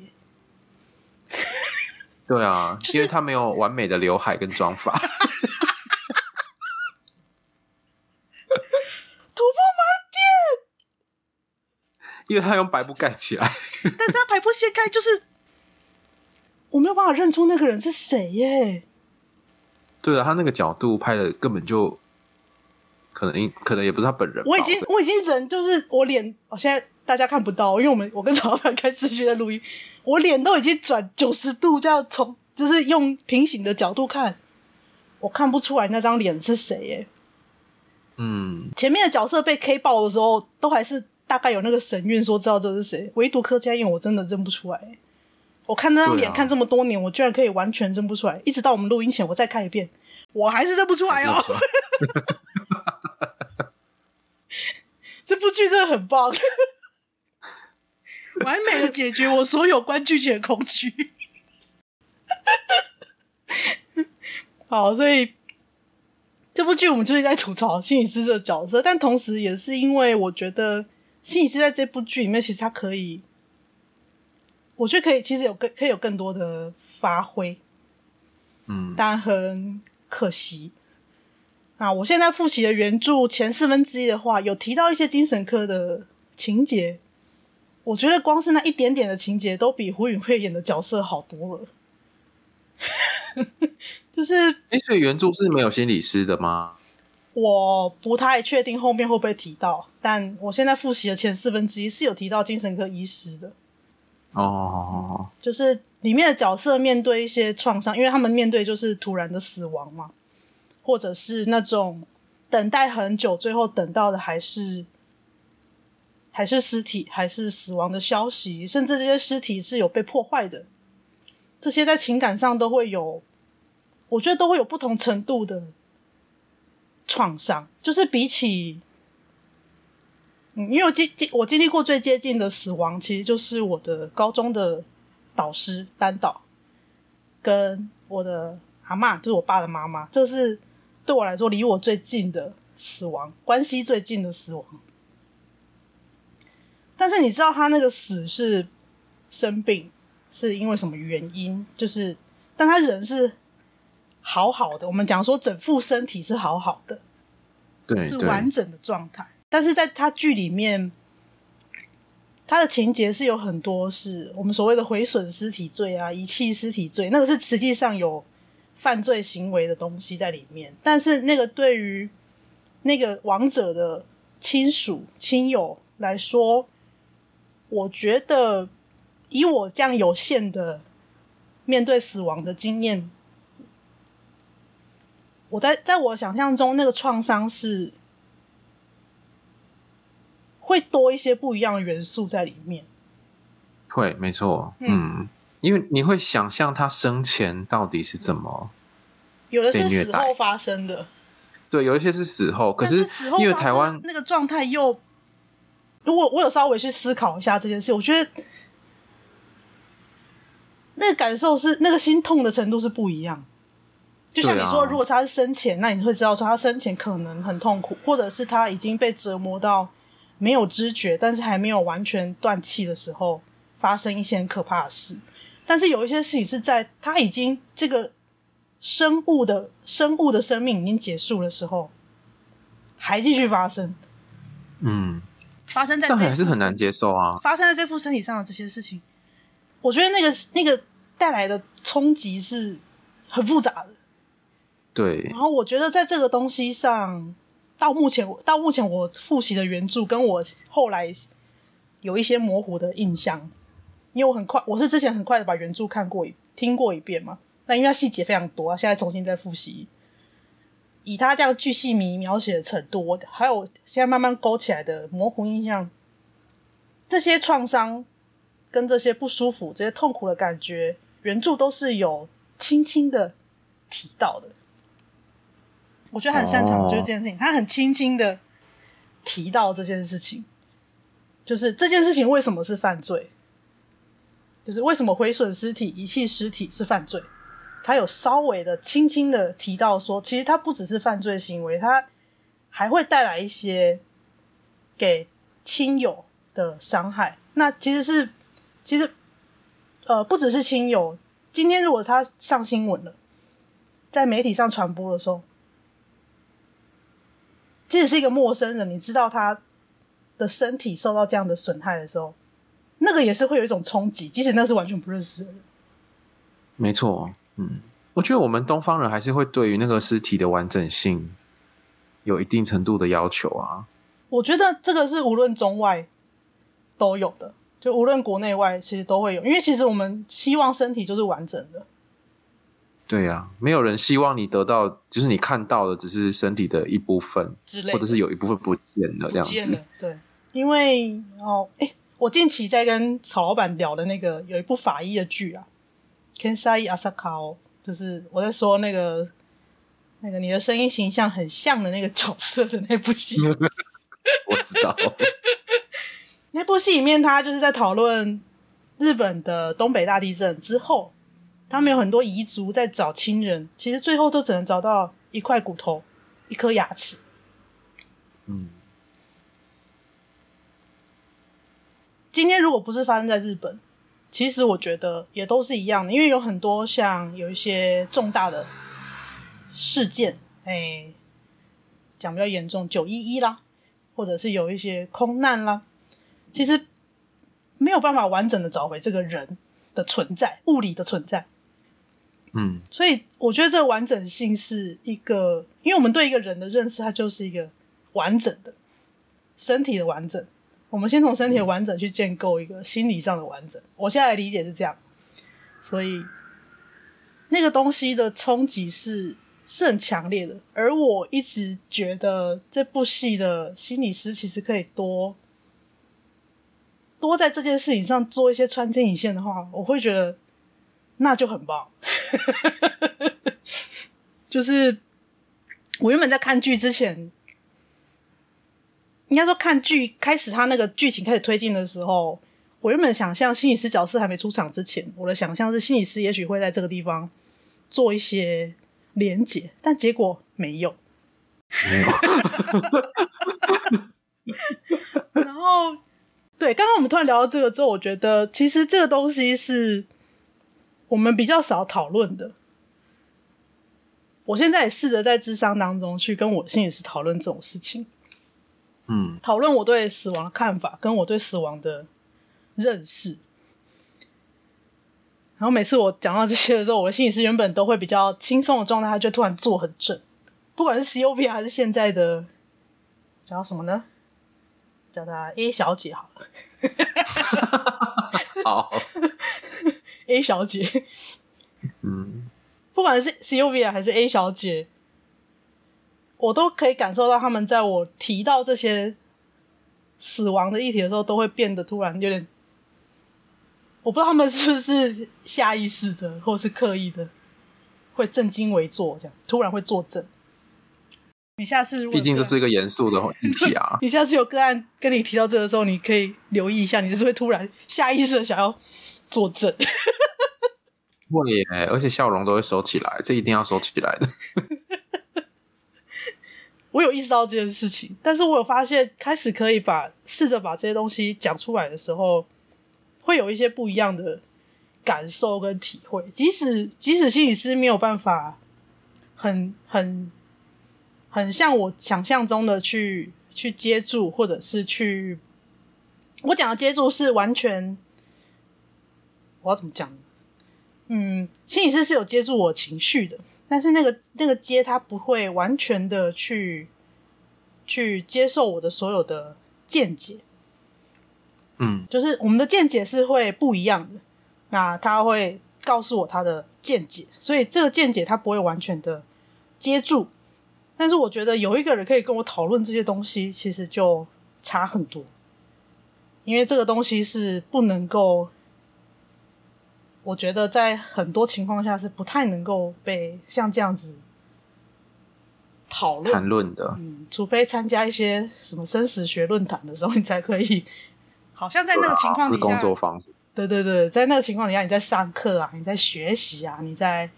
对啊，就是、因为他没有完美的刘海跟妆发。因为他用白布盖起来，但是他白布掀开，就是我没有办法认出那个人是谁耶。对啊，他那个角度拍的根本就可能，可能也不是他本人。我已经，我已经人就是我脸，我现在大家看不到，因为我们我跟曹老板开视讯在录音，我脸都已经转九十度，这样从就是用平行的角度看，我看不出来那张脸是谁耶。嗯，前面的角色被 K 爆的时候，都还是。大概有那个神韵，说知道这是谁，唯独柯佳燕我真的认不出来。我看那张脸看这么多年，我居然可以完全认不出来。一直到我们录音前，我再看一遍，我还是认不出来哦。这部剧真的很棒，完美的解决我所有关剧情的恐惧。好，所以。这部剧我们就是在吐槽心理师这个角色，但同时也是因为我觉得心理师在这部剧里面，其实他可以，我觉得可以，其实有更可以有更多的发挥，嗯，但很可惜。啊，我现在复习的原著前四分之一的话，有提到一些精神科的情节，我觉得光是那一点点的情节，都比胡允慧演的角色好多了。就是，哎，所以原著是没有心理师的吗？我不太确定后面会不会提到，但我现在复习的前四分之一是有提到精神科医师的。哦，就是里面的角色面对一些创伤，因为他们面对就是突然的死亡嘛。或者是那种等待很久，最后等到的还是还是尸体，还是死亡的消息，甚至这些尸体是有被破坏的，这些在情感上都会有，我觉得都会有不同程度的创伤。就是比起，嗯，因为我经经我经历过最接近的死亡，其实就是我的高中的导师班导，跟我的阿嬷，就是我爸的妈妈，这是。对我来说，离我最近的死亡，关系最近的死亡。但是你知道他那个死是生病，是因为什么原因？就是，但他人是好好的。我们讲说整副身体是好好的，对，是完整的状态。但是在他剧里面，他的情节是有很多是我们所谓的毁损尸体罪啊、遗弃尸体罪，那个是实际上有。犯罪行为的东西在里面，但是那个对于那个亡者的亲属亲友来说，我觉得以我这样有限的面对死亡的经验，我在在我想象中，那个创伤是会多一些不一样的元素在里面。会，没错，嗯。嗯因为你会想象他生前到底是怎么，有的是死后发生的，对，有一些是死后，可是因为台湾那个状态又，如果我有稍微去思考一下这件事，我觉得那个感受是那个心痛的程度是不一样。就像你说，如果他是生前，那你会知道说他生前可能很痛苦，或者是他已经被折磨到没有知觉，但是还没有完全断气的时候，发生一些很可怕的事。但是有一些事情是在他已经这个生物的生物的生命已经结束的时候，还继续发生。嗯，发生在但还是很难接受啊。发生在这副身体上的这些事情，我觉得那个那个带来的冲击是很复杂的。对。然后我觉得在这个东西上，到目前到目前我复习的原著，跟我后来有一些模糊的印象。因为我很快，我是之前很快的把原著看过一听过一遍嘛。那因为它细节非常多啊，现在重新再复习，以他这样巨细靡描写的程度，我还有现在慢慢勾起来的模糊印象，这些创伤跟这些不舒服、这些痛苦的感觉，原著都是有轻轻的提到的。我觉得他很擅长就是这件事情，他很轻轻的提到这件事情，就是这件事情为什么是犯罪。就是为什么毁损尸体、遗弃尸体是犯罪？他有稍微的、轻轻的提到说，其实他不只是犯罪行为，他还会带来一些给亲友的伤害。那其实是，其实呃，不只是亲友。今天如果他上新闻了，在媒体上传播的时候，即使是一个陌生人，你知道他的身体受到这样的损害的时候。那个也是会有一种冲击，即使那是完全不认识的人。没错，嗯，我觉得我们东方人还是会对于那个尸体的完整性有一定程度的要求啊。我觉得这个是无论中外都有的，就无论国内外其实都会有，因为其实我们希望身体就是完整的。对呀、啊，没有人希望你得到，就是你看到的只是身体的一部分之类，或者是有一部分不见了这样子。不见了，对，因为哦，哎。我近期在跟曹老板聊的那个有一部法医的剧啊，Kensai Asakao，就是我在说那个那个你的声音形象很像的那个角色的那部戏。我知道，那部戏里面他就是在讨论日本的东北大地震之后，他们有很多彝族在找亲人，其实最后都只能找到一块骨头，一颗牙齿。嗯，今天如果不是发生在日本，其实我觉得也都是一样的，因为有很多像有一些重大的事件，哎，讲比较严重，九一一啦，或者是有一些空难啦，其实没有办法完整的找回这个人的存在，物理的存在。嗯，所以我觉得这个完整性是一个，因为我们对一个人的认识，它就是一个完整的身体的完整。我们先从身体的完整去建构一个心理上的完整。我现在理解是这样，所以那个东西的冲击是是很强烈的。而我一直觉得这部戏的心理师其实可以多多在这件事情上做一些穿针引线的话，我会觉得那就很棒。就是我原本在看剧之前。应该说，看剧开始，他那个剧情开始推进的时候，我原本想象心理师角色还没出场之前，我的想象是心理师也许会在这个地方做一些连结，但结果没有，没有。然后，对，刚刚我们突然聊到这个之后，我觉得其实这个东西是我们比较少讨论的。我现在也试着在智商当中去跟我心理师讨论这种事情。嗯，讨论我对死亡的看法，跟我对死亡的认识。然后每次我讲到这些的时候，我的心理师原本都会比较轻松的状态，他就突然坐很正。不管是 COP 还是现在的叫什么呢？叫他 A 小姐好了。好，A 小姐。嗯，不管是 COP 还是 A 小姐。我都可以感受到，他们在我提到这些死亡的议题的时候，都会变得突然有点，我不知道他们是不是下意识的，或是刻意的，会正襟危坐，这样突然会坐正。你下次如果，毕竟这是一个严肃的议题啊。你下次有个案跟你提到这个的时候，你可以留意一下，你是不是会突然下意识的想要坐正？会耶，而且笑容都会收起来，这一定要收起来的。我有意识到这件事情，但是我有发现，开始可以把试着把这些东西讲出来的时候，会有一些不一样的感受跟体会。即使即使心理师没有办法很很很像我想象中的去去接住，或者是去我讲的接住是完全，我要怎么讲？嗯，心理师是有接住我情绪的。但是那个那个接他不会完全的去去接受我的所有的见解，嗯，就是我们的见解是会不一样的。那他会告诉我他的见解，所以这个见解他不会完全的接住。但是我觉得有一个人可以跟我讨论这些东西，其实就差很多，因为这个东西是不能够。我觉得在很多情况下是不太能够被像这样子讨论谈论的，嗯，除非参加一些什么生死学论坛的时候，你才可以。好像在那个情况底下，啊、工作方式。对对对，在那个情况底下，你在上课啊，你在学习啊，你在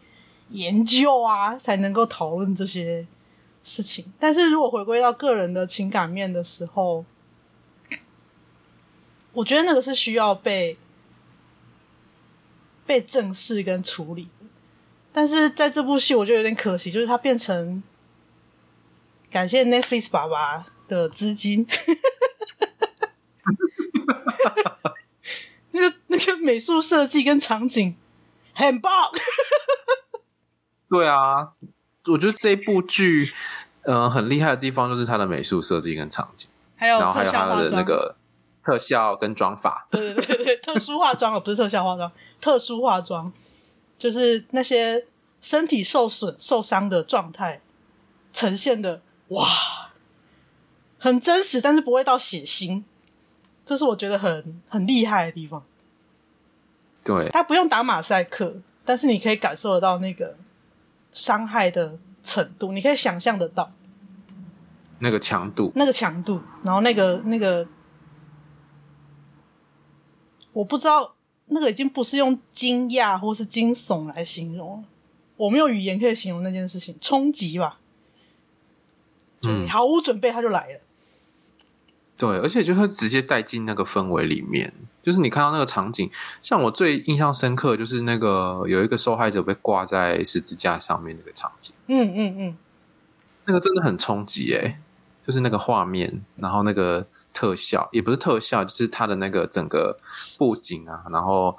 研究啊，才能够讨论这些事情。但是如果回归到个人的情感面的时候，我觉得那个是需要被。被正视跟处理，但是在这部戏我觉得有点可惜，就是它变成感谢 Netflix 爸爸的资金，那个那个美术设计跟场景很棒。对啊，我觉得这部剧，嗯、呃，很厉害的地方就是它的美术设计跟场景，还有还有它的那个。特效跟妆法，对对对对，特殊化妆哦，不是特效化妆，特殊化妆，就是那些身体受损、受伤的状态呈现的，哇，很真实，但是不会到血腥，这是我觉得很很厉害的地方。对，他不用打马赛克，但是你可以感受得到那个伤害的程度，你可以想象得到那个强度，那个强度，然后那个那个。我不知道那个已经不是用惊讶或是惊悚来形容了，我没有语言可以形容那件事情，冲击吧。嗯，毫无准备他就来了。对，而且就会直接带进那个氛围里面，就是你看到那个场景，像我最印象深刻就是那个有一个受害者被挂在十字架上面那个场景，嗯嗯嗯，那个真的很冲击诶，就是那个画面，然后那个特效也不是特效，就是他的那个整个布景啊，然后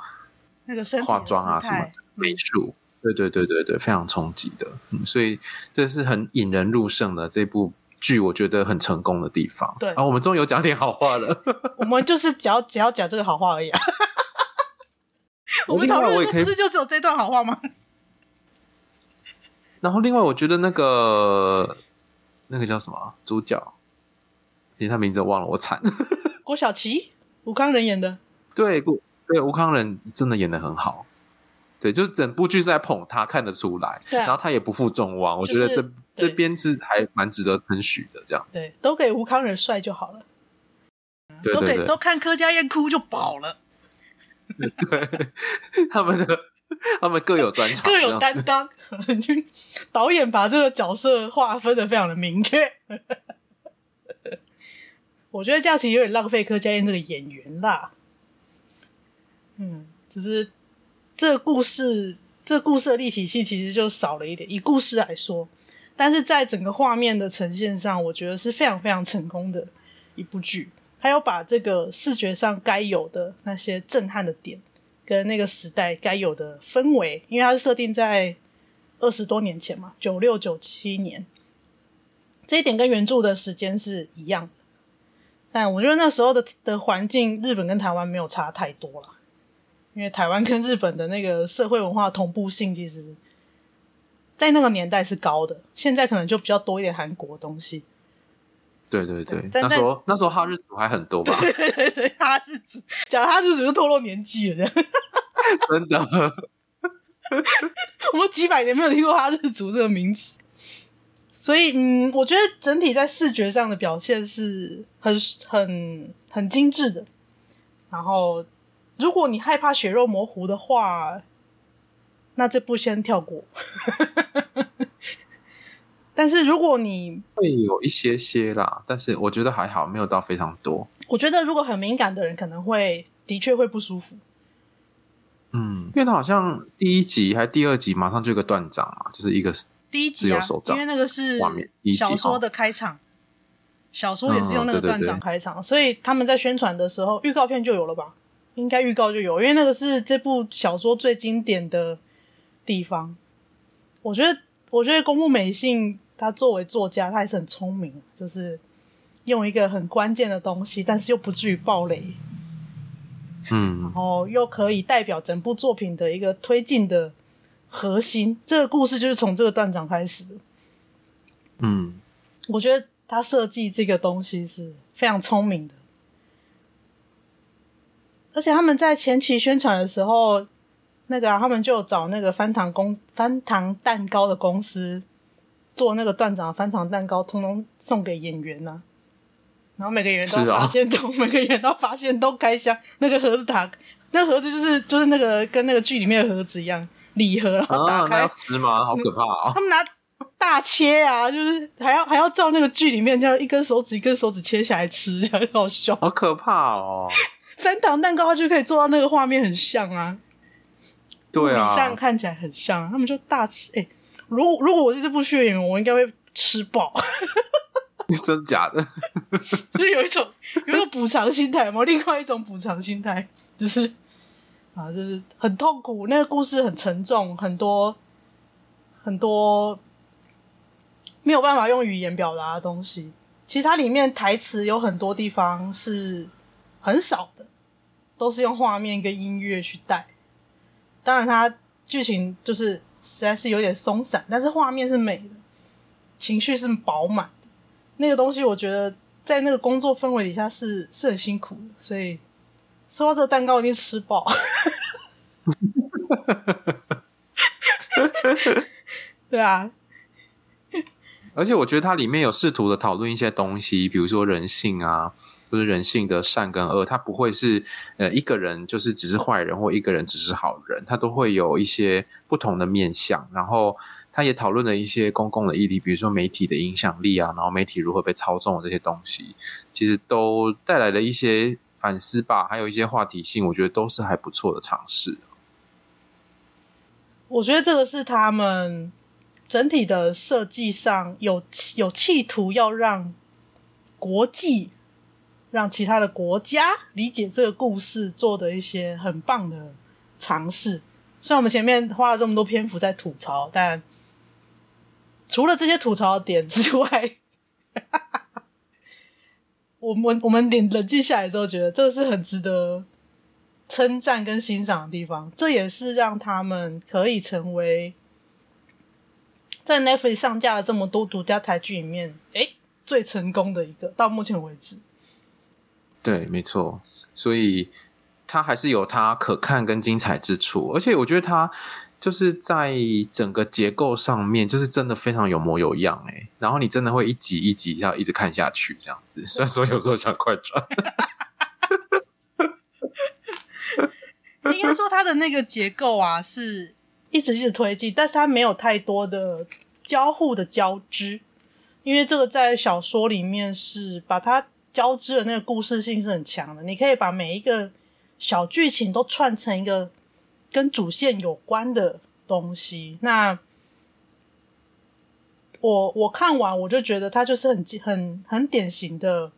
那个化妆啊什么美术，对对对对对，非常冲击的，嗯，所以这是很引人入胜的这部。剧我觉得很成功的地方，对，然后我们终于有讲点好话了。我们就是只要只要讲这个好话而已啊。我们讨论的不是就只有这段好话吗？然后另外我觉得那个那个叫什么主角，连他名字忘了，我惨。郭晓琪，吴康仁演的。对，郭对吴康仁真的演的很好。对，就是整部剧是在捧他，看得出来。对啊，然后他也不负众望，我觉得这这边是还蛮值得称许的。这样子，对，都给吴康仁帅就好了。对对对，都给都看柯佳嬿哭就饱了。对，他们的他们各有专长，各有担当。导演把这个角色划分的非常的明确。我觉得这样其实有点浪费柯佳嬿这个演员啦。嗯，就是。这个故事，这个故事的立体性其实就少了一点。以故事来说，但是在整个画面的呈现上，我觉得是非常非常成功的一部剧。他有把这个视觉上该有的那些震撼的点，跟那个时代该有的氛围，因为它是设定在二十多年前嘛，九六九七年，这一点跟原著的时间是一样的。但我觉得那时候的的环境，日本跟台湾没有差太多了。因为台湾跟日本的那个社会文化同步性，其实，在那个年代是高的。现在可能就比较多一点韩国的东西。对对对，那时候那时候哈日族还很多吧？对对对，哈日族讲哈日族就透露年纪了。真的，我们几百年没有听过哈日族这个名词，所以嗯，我觉得整体在视觉上的表现是很很很精致的，然后。如果你害怕血肉模糊的话，那这部先跳过。但是如果你会有一些些啦，但是我觉得还好，没有到非常多。我觉得如果很敏感的人可能会的确会不舒服。嗯，因为他好像第一集还第二集马上就有个断掌嘛，就是一个第一集啊，因为那个是小说的开场，小说也是用那个断掌开场，所以他们在宣传的时候预告片就有了吧。应该预告就有，因为那个是这部小说最经典的地方。我觉得，我觉得公布美信他作为作家，他还是很聪明，就是用一个很关键的东西，但是又不至于爆雷，嗯，然后又可以代表整部作品的一个推进的核心。这个故事就是从这个段长开始的。嗯，我觉得他设计这个东西是非常聪明的。而且他们在前期宣传的时候，那个、啊、他们就找那个翻糖公翻糖蛋糕的公司做那个段长翻糖蛋糕，通通送给演员呢、啊。然后每个演员都发现都、啊、每个演员都发现都开箱那个盒子打，那盒子就是就是那个跟那个剧里面的盒子一样礼盒，然后打开、吃吗？好可怕啊！他们拿大切啊，就是还要还要照那个剧里面这样一根手指一根手指切下来吃，很好笑，好可怕哦。翻糖蛋糕，它就可以做到那个画面很像啊，对啊，这样看起来很像。他们就大吃，哎、欸，如果如果我是这部剧的演员，我应该会吃饱。真假的？就是有一种有一种补偿心态嘛，另外一种补偿心态就是啊，就是很痛苦。那个故事很沉重，很多很多没有办法用语言表达的东西。其实它里面台词有很多地方是很少的。都是用画面跟音乐去带，当然它剧情就是实在是有点松散，但是画面是美的，情绪是饱满的。那个东西我觉得在那个工作氛围底下是是很辛苦的，所以说到这个蛋糕一定吃饱。对啊，而且我觉得它里面有试图的讨论一些东西，比如说人性啊。就是人性的善跟恶，他不会是呃一个人就是只是坏人，或一个人只是好人，他都会有一些不同的面向。然后他也讨论了一些公共的议题，比如说媒体的影响力啊，然后媒体如何被操纵的这些东西，其实都带来了一些反思吧，还有一些话题性，我觉得都是还不错的尝试。我觉得这个是他们整体的设计上有有企图要让国际、让其他的国家理解这个故事做的一些很棒的尝试。虽然我们前面花了这么多篇幅在吐槽，但除了这些吐槽点之外，我们我们冷冷静下来之后，觉得这个是很值得。称赞跟欣赏的地方，这也是让他们可以成为在 Netflix 上架了这么多独家台剧里面，诶，最成功的一个，到目前为止。对，没错，所以它还是有它可看跟精彩之处，而且我觉得它就是在整个结构上面，就是真的非常有模有样，诶，然后你真的会一集一集要一直看下去，这样子。虽然说有时候想快转。应该说，它的那个结构啊，是一直一直推进，但是它没有太多的交互的交织，因为这个在小说里面是把它交织的那个故事性是很强的，你可以把每一个小剧情都串成一个跟主线有关的东西。那我我看完我就觉得它就是很很很典型的。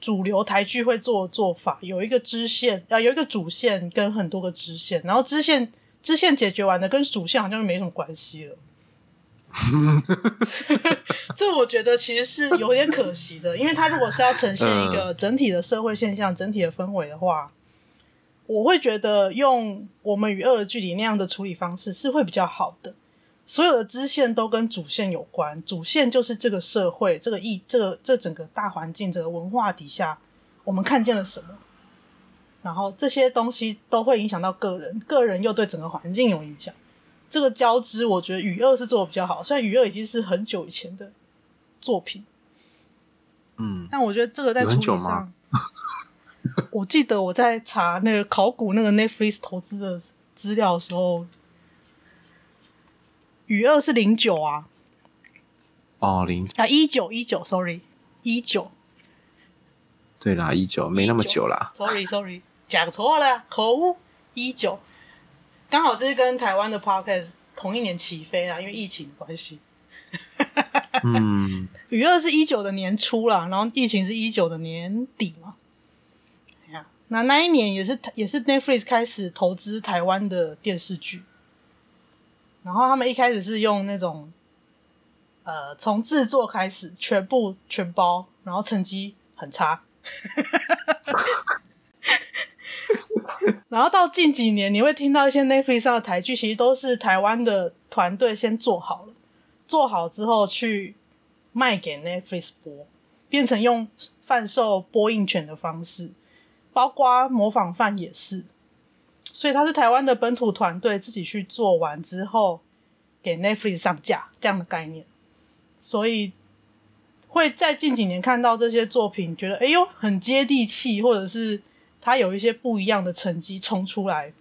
主流台剧会做的做法，有一个支线啊，有一个主线跟很多个支线，然后支线支线解决完的，跟主线好像就没什么关系了。这我觉得其实是有点可惜的，因为它如果是要呈现一个整体的社会现象、整体的氛围的话，我会觉得用《我们与恶的距离》那样的处理方式是会比较好的。所有的支线都跟主线有关，主线就是这个社会、这个意、这个这整个大环境、这个文化底下，我们看见了什么，然后这些东西都会影响到个人，个人又对整个环境有影响。这个交织，我觉得《与恶》是做的比较好，虽然《与恶》已经是很久以前的作品，嗯，但我觉得这个在处理上，我记得我在查那个考古那个 Netflix 投资的资料的时候。雨二是零九啊，哦零啊一九一九，sorry 一九，对啦一九没那么久啦，sorry sorry 讲错了，可恶一九，刚好是跟台湾的 podcast 同一年起飞啦，因为疫情关系。嗯，雨二是一九的年初啦，然后疫情是一九的年底嘛。那那一年也是也是 Netflix 开始投资台湾的电视剧。然后他们一开始是用那种，呃，从制作开始全部全包，然后成绩很差。然后到近几年，你会听到一些 Netflix 上的台剧，其实都是台湾的团队先做好了，做好之后去卖给 Netflix 播，变成用贩售播映权的方式，包括模仿犯也是。所以他是台湾的本土团队自己去做完之后，给 Netflix 上架这样的概念，所以会在近几年看到这些作品，觉得哎呦很接地气，或者是他有一些不一样的成绩冲出来。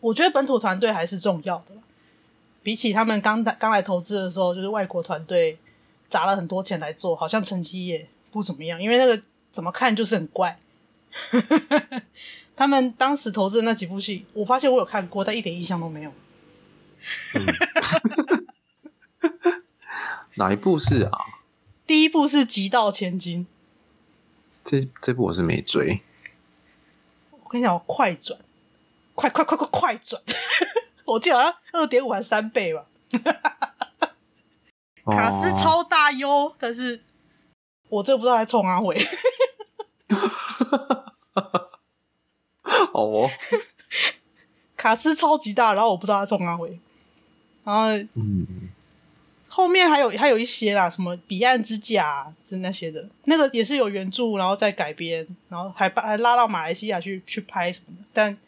我觉得本土团队还是重要的，比起他们刚刚来投资的时候，就是外国团队砸了很多钱来做，好像成绩也不怎么样，因为那个怎么看就是很怪。他们当时投资的那几部戏，我发现我有看过，但一点印象都没有。嗯、哪一部是啊？第一部是《极道千金》，这这部我是没追。我跟你讲，快转，快快快快快转！我记得好像二点五还是三倍吧。卡斯超大哟，但是我这个不知道还冲阿伟。哦，卡斯超级大，然后我不知道他冲阿回。然后，嗯，后面还有还有一些啦，什么彼岸之甲是那些的，那个也是有原著，然后再改编，然后还把还拉到马来西亚去去拍什么的，但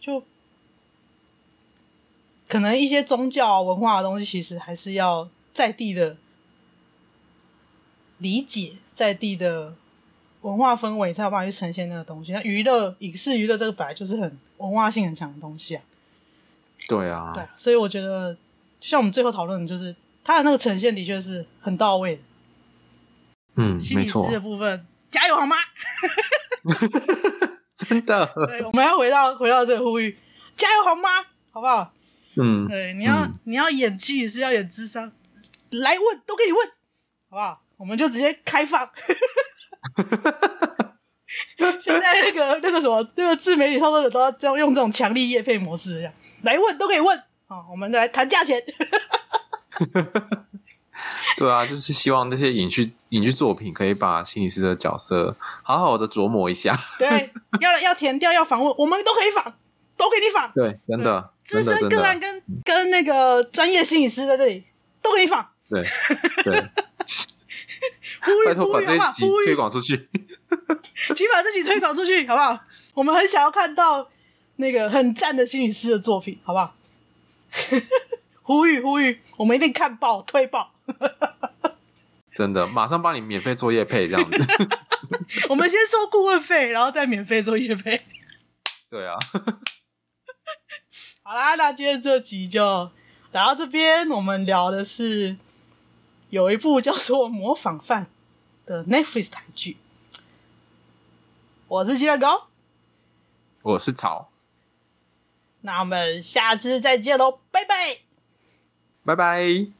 就可能一些宗教文化的东西，其实还是要在地的理解，在地的文化氛围，才有办法去呈现那个东西。那娱乐、影视娱乐这个本来就是很文化性很强的东西啊。对啊，对啊，所以我觉得，就像我们最后讨论的，就是它的那个呈现的确是很到位的。嗯，心理师的部分，加油好吗？真的，对，我们要回到回到这个呼吁，加油好吗？好不好？嗯，对，你要、嗯、你要演技是要演智商，来问都给你问，好不好？我们就直接开放。现在那个 那个什么那个自媒体操作者都要这样用这种强力业配模式，这样来问都可以问。好，我们来谈价钱。对啊，就是希望那些影剧影剧作品可以把心理师的角色好好的琢磨一下。对，要要填掉要访问，我们都可以访，都给你访。对，真的，资深个案跟跟那个专业心理师在这里都给你访。对对，拜托把这集推广出去，请把这集推广出去，好不好？我们很想要看到那个很赞的心理师的作品，好不好？呼吁呼吁，我们一定看爆推爆。真的，马上帮你免费做业配这样子。我们先收顾问费，然后再免费做业配。对啊。好啦，那今天这集就来到这边。我们聊的是有一部叫做《模仿犯》的 Netflix 台剧。我是鸡蛋糕，我是草。那我们下次再见喽，拜拜，拜拜。